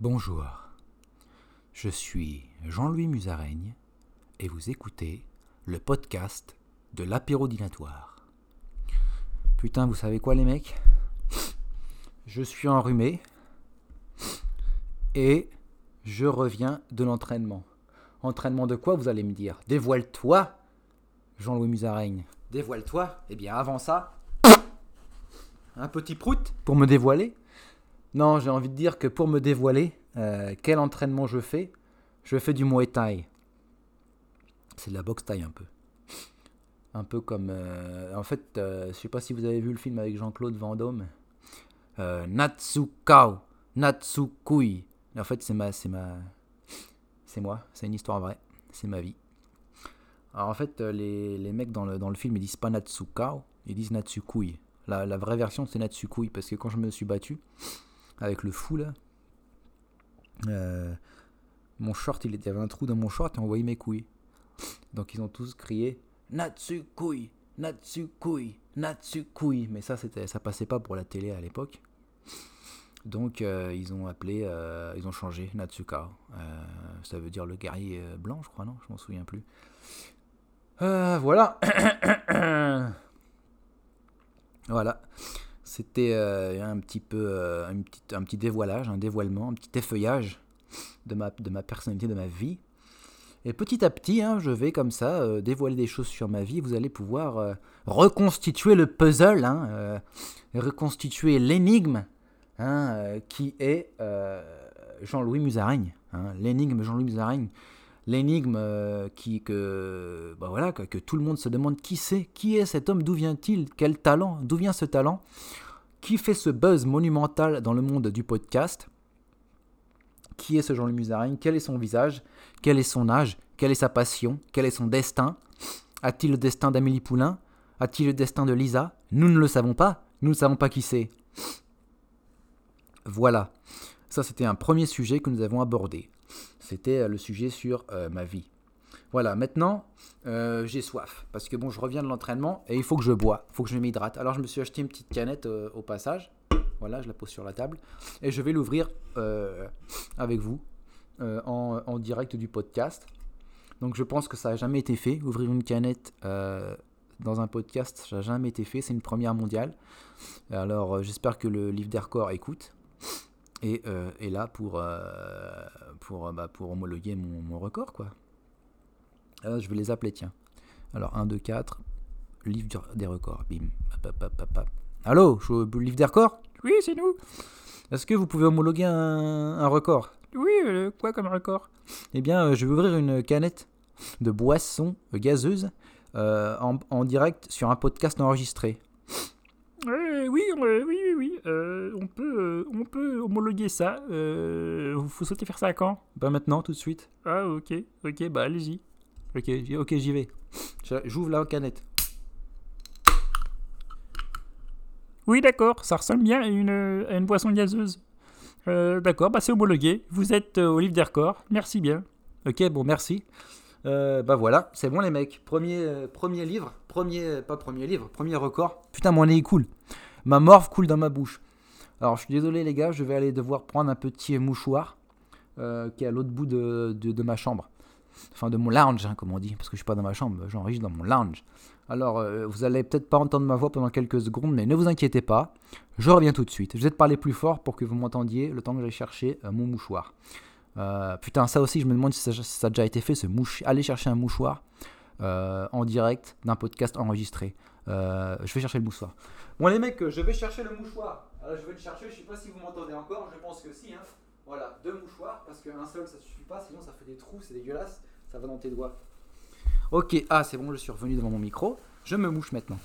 Bonjour, je suis Jean-Louis Musaraigne et vous écoutez le podcast de l'apérodinatoire. Putain, vous savez quoi les mecs? Je suis enrhumé et je reviens de l'entraînement. Entraînement de quoi vous allez me dire? Dévoile-toi Jean-Louis Musaraigne. Dévoile-toi Eh bien avant ça, un petit prout pour me dévoiler? Non, j'ai envie de dire que pour me dévoiler, euh, quel entraînement je fais Je fais du Muay Thai. C'est de la boxe Thai un peu. Un peu comme... euh, en fait, euh, je sais pas si vous avez vu le film avec Jean-Claude Van Damme. Euh, Natsukao, Natsukui. En fait, c'est ma... C'est ma... C'est moi, c'est une histoire vraie. C'est ma vie. Alors en fait, les, mecs dans le, dans le film, ils disent pas Natsukao, ils disent Natsukui. La, la vraie version, c'est Natsukui, parce que quand je me suis battu avec le fou là, euh, mon short, il, y avait un trou dans mon short et on voyait mes couilles. Donc ils ont tous crié Natsukui, Natsukui, Natsukui. Mais ça, ça passait pas pour la télé à l'époque. Donc euh, ils ont appelé, euh, ils ont changé Natsuka. Ça veut dire le guerrier blanc, je crois, non? Je m'en souviens plus. Voilà. voilà. C'était euh, un petit peu euh, un, petit, un petit dévoilage, un dévoilement, un petit effeuillage de ma, de ma personnalité, de ma vie. Et petit à petit, hein, je vais comme ça euh, dévoiler des choses sur ma vie. Vous allez pouvoir reconstituer le puzzle, hein, reconstituer l'énigme hein, qui est Jean-Louis Musaraigne. hein, l'énigme Jean-Louis Musaraigne. L'énigme qui, que, bah voilà, que tout le monde se demande qui c'est, qui est cet homme, d'où vient-il, quel talent, d'où vient ce talent, qui fait ce buzz monumental dans le monde du podcast, qui est ce Jean-Louis Musaraigne, quel est son visage, quel est son âge, quelle est sa passion, quel est son destin, a-t-il le destin d'Amélie Poulain, a-t-il le destin de Lisa? Nous ne le savons pas, nous ne savons pas qui c'est. Voilà, ça c'était un premier sujet que nous avons abordé. C'était euh, le sujet sur euh, ma vie. Voilà, maintenant euh, j'ai soif parce que bon, je reviens de l'entraînement et il faut que je bois, il faut que je m'hydrate. Alors je me suis acheté une petite canette euh, au passage. Voilà, je la pose sur la table et je vais l'ouvrir euh, avec vous en, direct du podcast. Donc je pense que ça n'a jamais été fait. Ouvrir une canette dans un podcast, ça n'a jamais été fait. C'est une première mondiale. Alors j'espère que le livre des records écoute et est là bah, pour homologuer mon record. quoi. Alors, je vais les appeler, tiens. Alors 1, 2, 4, livre des records. Bim. Allô, je suis livre des records? Oui, c'est nous. Est-ce que vous pouvez homologuer un, un record? Oui, euh, quoi comme record? Eh bien, euh, je vais ouvrir une canette de boisson gazeuse euh, en, en direct sur un podcast enregistré. Oui, oui, oui, oui. on, peut, on peut homologuer ça. Vous souhaitez faire ça quand? Pas maintenant, tout de suite. Ah, ok. Ok, bah allez-y. Ok, j'y- ok, j'y vais. J'ouvre la canette. Oui, d'accord. Ça ressemble bien à une, euh, à une boisson gazeuse. Euh, d'accord, bah c'est homologué. Vous êtes euh, au livre des records. Merci bien. Ok, bon, merci. Euh, bah voilà, c'est bon les mecs. Premier, euh, premier livre, premier, pas premier livre, premier record. Putain, mon nez coule. Ma morve coule dans ma bouche. Alors, je suis désolé les gars, je vais aller devoir prendre un petit mouchoir euh, qui est à l'autre bout de, de- de ma chambre. Enfin, de mon lounge, hein, comme on dit, parce que je suis pas dans ma chambre, j'enregistre dans mon lounge. Alors, euh, vous allez peut-être pas entendre ma voix pendant quelques secondes, mais ne vous inquiétez pas, je reviens tout de suite. Je vais te parler plus fort pour que vous m'entendiez le temps que j'aille chercher euh, mon mouchoir. Euh, putain, ça aussi, je me demande si ça, a déjà été fait, ce mouche. Aller chercher un mouchoir en direct d'un podcast enregistré. Je vais chercher le mouchoir. Bon, les mecs, je vais chercher le mouchoir. Alors, je vais le chercher, je sais pas si vous m'entendez encore, je pense que si. Hein. Voilà, deux mouchoirs, parce qu'un seul ça suffit pas, sinon ça fait des trous, c'est dégueulasse, ça va dans tes doigts. Ok, ah, c'est bon, je suis revenu devant mon micro. Je me mouche maintenant.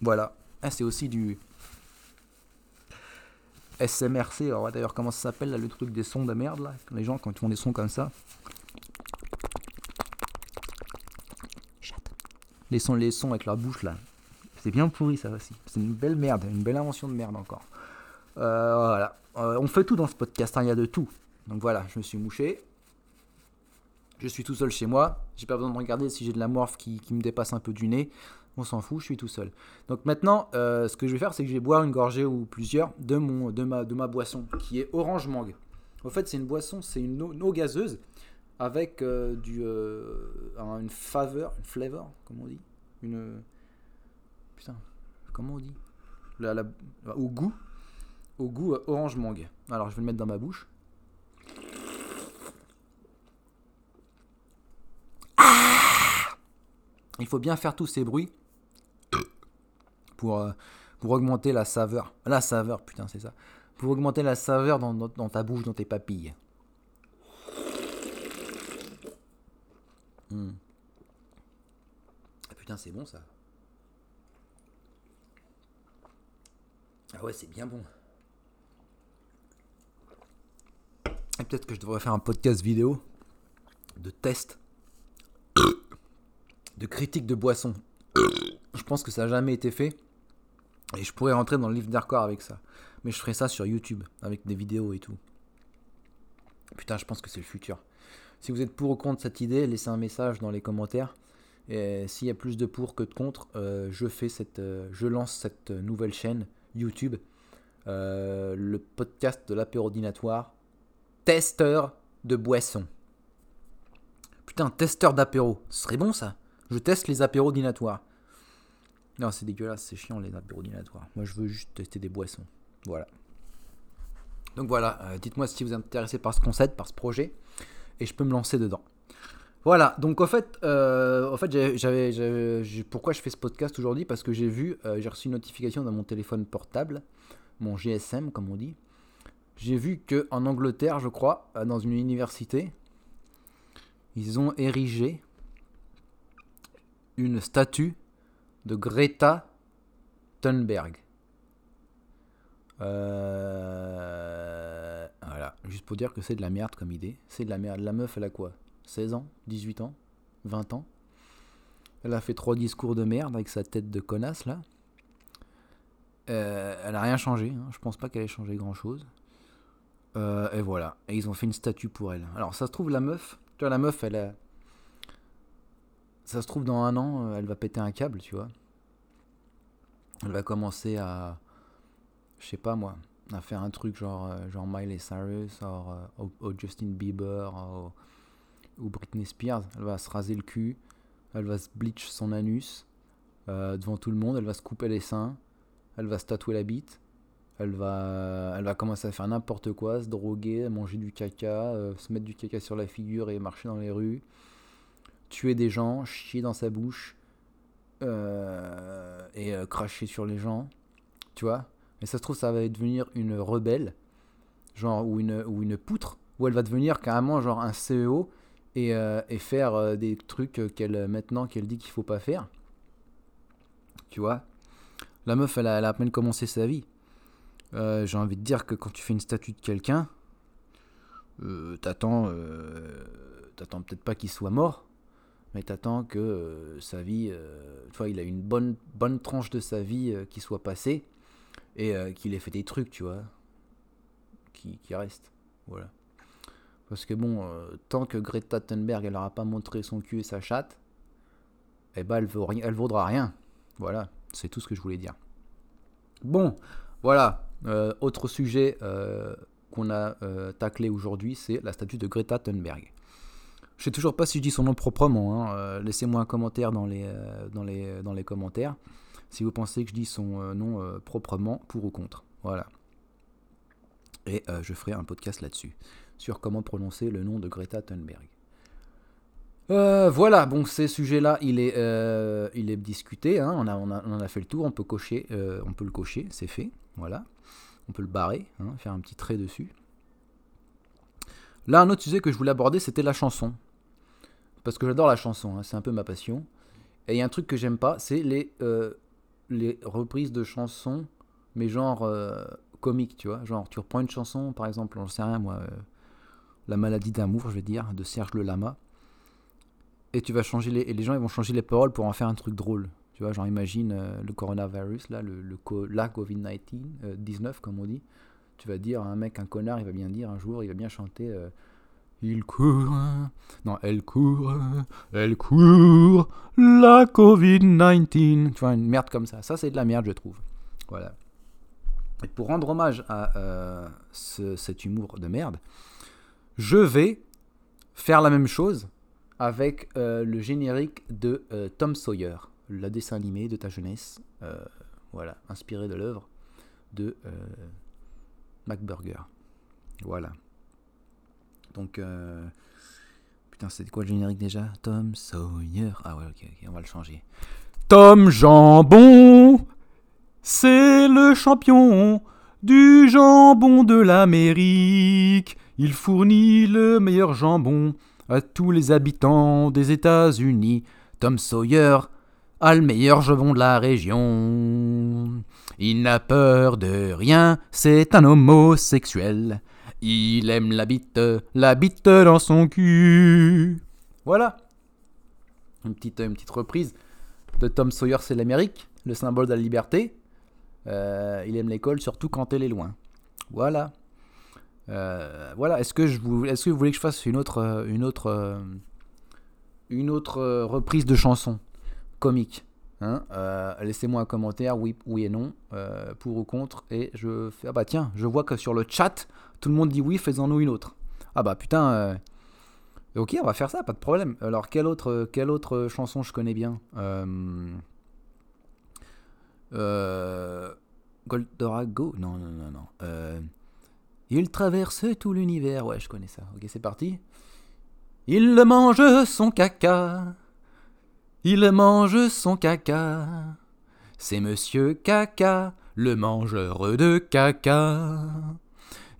Voilà. Ah, c'est aussi du SMRC. Alors, d'ailleurs, comment ça s'appelle là, le truc des sons de merde là Les gens, quand ils font des sons comme ça? Les sons, les sons avec leur bouche là. C'est bien pourri ça aussi. C'est une belle merde, une belle invention de merde encore. Euh, voilà. Euh, on fait tout dans ce podcast, hein, il y a de tout. Donc voilà, je me suis mouché. Je suis tout seul chez moi. J'ai pas besoin de regarder si j'ai de la morphe qui, me dépasse un peu du nez. On s'en fout, je suis tout seul. Donc maintenant, euh, ce que je vais faire, c'est que je vais boire une gorgée ou plusieurs de, mon, de, ma, de ma boisson, qui est orange mangue. En fait, c'est une boisson, c'est une eau, gazeuse avec du, une faveur, une flavor, comment on dit? Une. Putain, comment on dit Au goût, au goût orange mangue. Alors, je vais le mettre dans ma bouche. Ah Il faut bien faire tous ces bruits pour, euh, pour augmenter la saveur. La saveur, putain, c'est ça. Pour augmenter la saveur dans, dans, ta bouche, dans tes papilles. Hmm. Ah, putain, c'est bon ça. Ah ouais, c'est bien bon. Et peut-être que je devrais faire un podcast vidéo de test, de critique de boisson. Je pense que ça n'a jamais été fait. Et je pourrais rentrer dans le livre d'Arcor avec ça. Mais je ferai ça sur YouTube, avec des vidéos et tout. Putain, je pense que c'est le futur. Si vous êtes pour ou contre cette idée, laissez un message dans les commentaires. Et s'il y a plus de pour que de contre, euh, je, fais cette, euh, je lance cette nouvelle chaîne YouTube, euh, le podcast de l'apérodinatoire, testeur de boissons. Putain, testeur d'apéro, ce serait bon ça. Je teste les apéros dinatoires. Non, c'est dégueulasse, c'est chiant les apéros dinatoires. Moi, je veux juste tester des boissons. Voilà. Donc voilà, euh, dites-moi si vous êtes intéressé par ce concept, par ce projet, et je peux me lancer dedans. Voilà, donc en fait, euh, en fait j'avais, pourquoi je fais ce podcast aujourd'hui? Parce que j'ai vu, euh, j'ai reçu une notification dans mon téléphone portable, mon GSM comme on dit. J'ai vu que en Angleterre, je crois, dans une université, ils ont érigé une statue de Greta Thunberg. Euh, voilà, juste pour dire que c'est de la merde comme idée. C'est de la merde. La meuf, elle a quoi? 16 ans 18 ans 20 ans Elle a fait trois discours de merde avec sa tête de connasse là. Euh, elle a rien changé. Hein. Je pense pas qu'elle ait changé grand chose. Euh, et voilà. Et ils ont fait une statue pour elle. Alors ça se trouve, la meuf. Tu vois, la meuf, elle a ça se trouve, dans un an, euh, elle va péter un câble, tu vois. Elle va commencer à, je sais pas moi, à faire un truc genre, genre Miley Cyrus ou, euh, Justin Bieber ou, Britney Spears. Elle va se raser le cul, elle va se bleach son anus devant tout le monde, elle va se couper les seins, elle va se tatouer la bite. Elle va, elle va commencer à faire n'importe quoi, se droguer, manger du caca, se mettre du caca sur la figure et marcher dans les rues tuer des gens, chier dans sa bouche euh, et euh, cracher sur les gens, tu vois. Et ça se trouve, ça va devenir une rebelle, genre, ou une, ou une poutre, ou elle va devenir carrément genre un CEO et, euh, et faire des trucs qu'elle maintenant qu'elle dit qu'il faut pas faire. Tu vois? La meuf, elle a, à peine commencé sa vie. J'ai envie de dire que quand tu fais une statue de quelqu'un, t'attends, t'attends peut-être pas qu'il soit mort, mais t'attends que euh, sa vie, euh, tu vois, il a une bonne, bonne tranche de sa vie euh, qui soit passée et qu'il ait fait des trucs, tu vois, qui, qui restent. Voilà. Parce que bon, tant que Greta Thunberg, elle n'aura pas montré son cul et sa chatte, eh ben, elle, vaut, vaudra rien. Voilà, c'est tout ce que je voulais dire. Bon, voilà. autre sujet qu'on a taclé aujourd'hui, c'est la statue de Greta Thunberg. Je sais toujours pas si je dis son nom proprement. Hein. Euh, laissez-moi un commentaire dans les, euh, dans, les, dans les commentaires si vous pensez que je dis son euh, nom proprement, pour ou contre. Voilà. Et je ferai un podcast là-dessus, sur comment prononcer le nom de Greta Thunberg. voilà, bon, ces sujets-là, il est, il est discuté. Hein. On, a, on, a, on, a, fait le tour. On peut cocher, on peut le cocher, c'est fait. Voilà, on peut le barrer, hein, faire un petit trait dessus. Là, un autre sujet que je voulais aborder, c'était la chanson parce que j'adore la chanson, hein, c'est un peu ma passion. Et il y a un truc que j'aime pas, c'est les, euh, les reprises de chansons, mais genre euh, comiques, tu vois. Genre, tu reprends une chanson, par exemple, j'en sais rien, moi, euh, La maladie d'amour, je vais dire, de Serge Le Lama, et tu vas changer les, et les gens ils vont changer les paroles pour en faire un truc drôle. Tu vois, genre, imagine le coronavirus, là, le, la COVID-19, 19, comme on dit. Tu vas dire à un mec, un connard, il va bien dire un jour, il va bien chanter Il court. Non, elle court. Elle court. La Covid-19. Tu vois, une merde comme ça. Ça, c'est de la merde, je trouve. Voilà. Et pour rendre hommage à euh, ce- cet humour de merde, je vais faire la même chose avec euh, le générique de euh, Tom Sawyer, le dessin animé de ta jeunesse. euh, voilà, inspiré de l'œuvre de MacBurger. Voilà. Donc, putain, c'est quoi le générique déjà? Tom Sawyer. Ah ouais, ok, ok, on va le changer. Tom Jambon, c'est le champion du jambon de l'Amérique. Il fournit le meilleur jambon à tous les habitants des États-Unis. Tom Sawyer a le meilleur jambon de la région. Il n'a peur de rien, c'est un homosexuel. Il aime la bite, la bite dans son cul. Voilà. Une petite, reprise de Tom Sawyer, c'est l'Amérique, le symbole de la liberté. Euh, il aime l'école, surtout quand elle est loin. Voilà. Euh, voilà. Est-ce que je vous, que vous voulez que je fasse une autre, euh, une autre, euh, une autre reprise de chanson comique hein? Laissez-moi un commentaire, oui, oui et non, pour ou contre. Et je fais, ah bah tiens, je vois que sur le chat, tout le monde dit oui, faisons-nous une autre. Ah bah putain. Ok, on va faire ça, pas de problème. Alors, quelle autre, quelle autre chanson je connais bien? Goldorago? Non, non, non, non. Il traverse tout l'univers. Ouais, je connais ça. Ok, c'est parti. Il mange son caca. Il mange son caca. C'est Monsieur Caca, le mangeur de caca.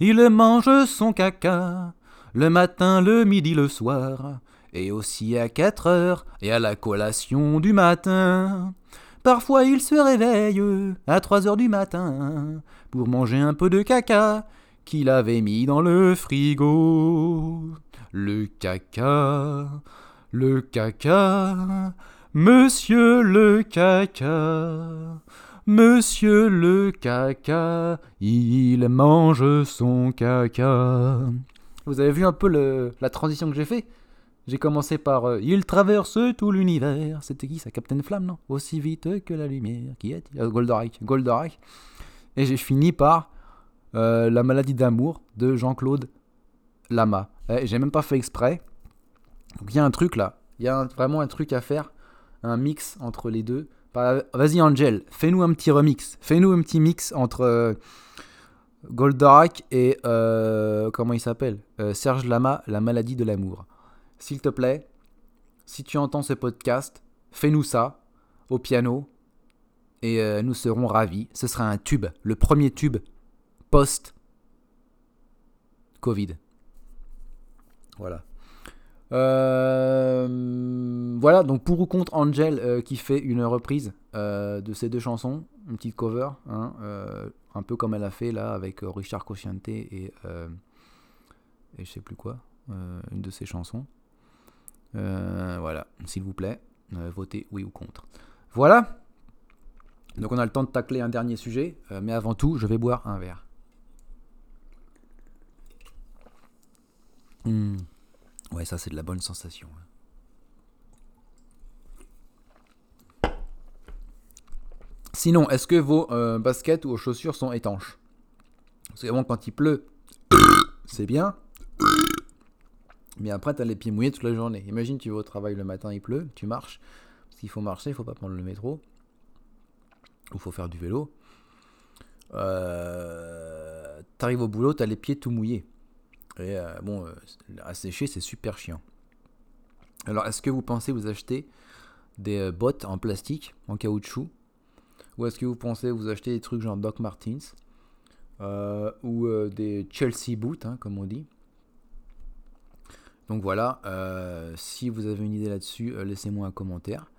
Il mange son caca. Le matin, le midi, le soir. Et aussi à 4 heures et à la collation du matin. Parfois il se réveille à 3 heures du matin pour manger un peu de caca qu'il avait mis dans le frigo. Le caca, le caca, monsieur le caca, monsieur le caca, il mange son caca. Vous avez vu un peu la transition que j'ai fait? J'ai commencé par euh, Il traverse tout l'univers. C'était qui ça Captain Flamme, non? Aussi vite que la lumière. Qui est euh, Goldorak. Goldorak. Et j'ai fini par euh, La maladie d'amour de Jean-Claude Lama. Eh, j'ai même pas fait exprès. Il y a un truc là. Il y a vraiment un truc à faire. Un mix entre les deux. Vas-y Angel, fais-nous un petit remix. Fais-nous un petit mix entre euh, Goldorak et euh, comment il s'appelle? Euh, Serge Lama, La maladie de l'amour. S'il te plaît, si tu entends ce podcast, fais-nous ça au piano et nous serons ravis. Ce sera un tube, le premier tube post-Covid. Voilà. Euh, voilà, donc pour ou contre Angel euh, qui fait une reprise euh, de ces deux chansons, une petite cover, hein, un peu comme elle a fait là avec Richard Cosciante et, et je sais plus quoi, une de ses chansons. Voilà, s'il vous plaît, votez oui ou contre. Voilà. Donc on a le temps de tacler un dernier sujet, mais avant tout, je vais boire un verre. Hmm. Ouais, ça c'est de la bonne sensation. hein. Sinon, est-ce que vos euh, baskets ou vos chaussures sont étanches? Parce que quand il pleut, c'est bien. Mais après, t'as les pieds mouillés toute la journée. Imagine, tu vas au travail le matin, il pleut, tu marches. S'il faut marcher, il faut pas prendre le métro. Ou faut faire du vélo. Euh, T'arrives au boulot, t'as les pieds tout mouillés. Et euh, bon, euh, à sécher, c'est super chiant. Alors, est-ce que vous pensez vous acheter des euh, bottes en plastique, en caoutchouc? Ou est-ce que vous pensez vous acheter des trucs genre Doc Martens? Euh, Ou euh, des Chelsea boots, hein, comme on dit? Donc voilà, euh, si vous avez une idée là-dessus, euh, laissez-moi un commentaire.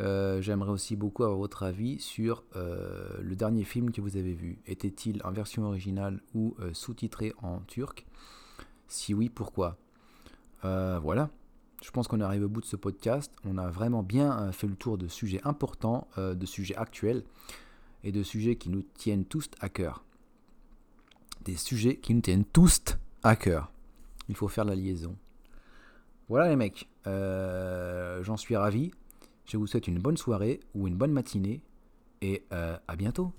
Euh, J'aimerais aussi beaucoup avoir votre avis sur euh, le dernier film que vous avez vu. Était-il en version originale ou euh, sous-titré en turc? Si oui, pourquoi? Euh, Voilà, je pense qu'on arrive au bout de ce podcast. On a vraiment bien euh, fait le tour de sujets importants, euh, de sujets actuels et de sujets qui nous tiennent tous à cœur. Des sujets qui nous tiennent tous à cœur. Il faut faire la liaison. Voilà les mecs, j'en suis ravi. Je vous souhaite une bonne soirée ou une bonne matinée et à bientôt.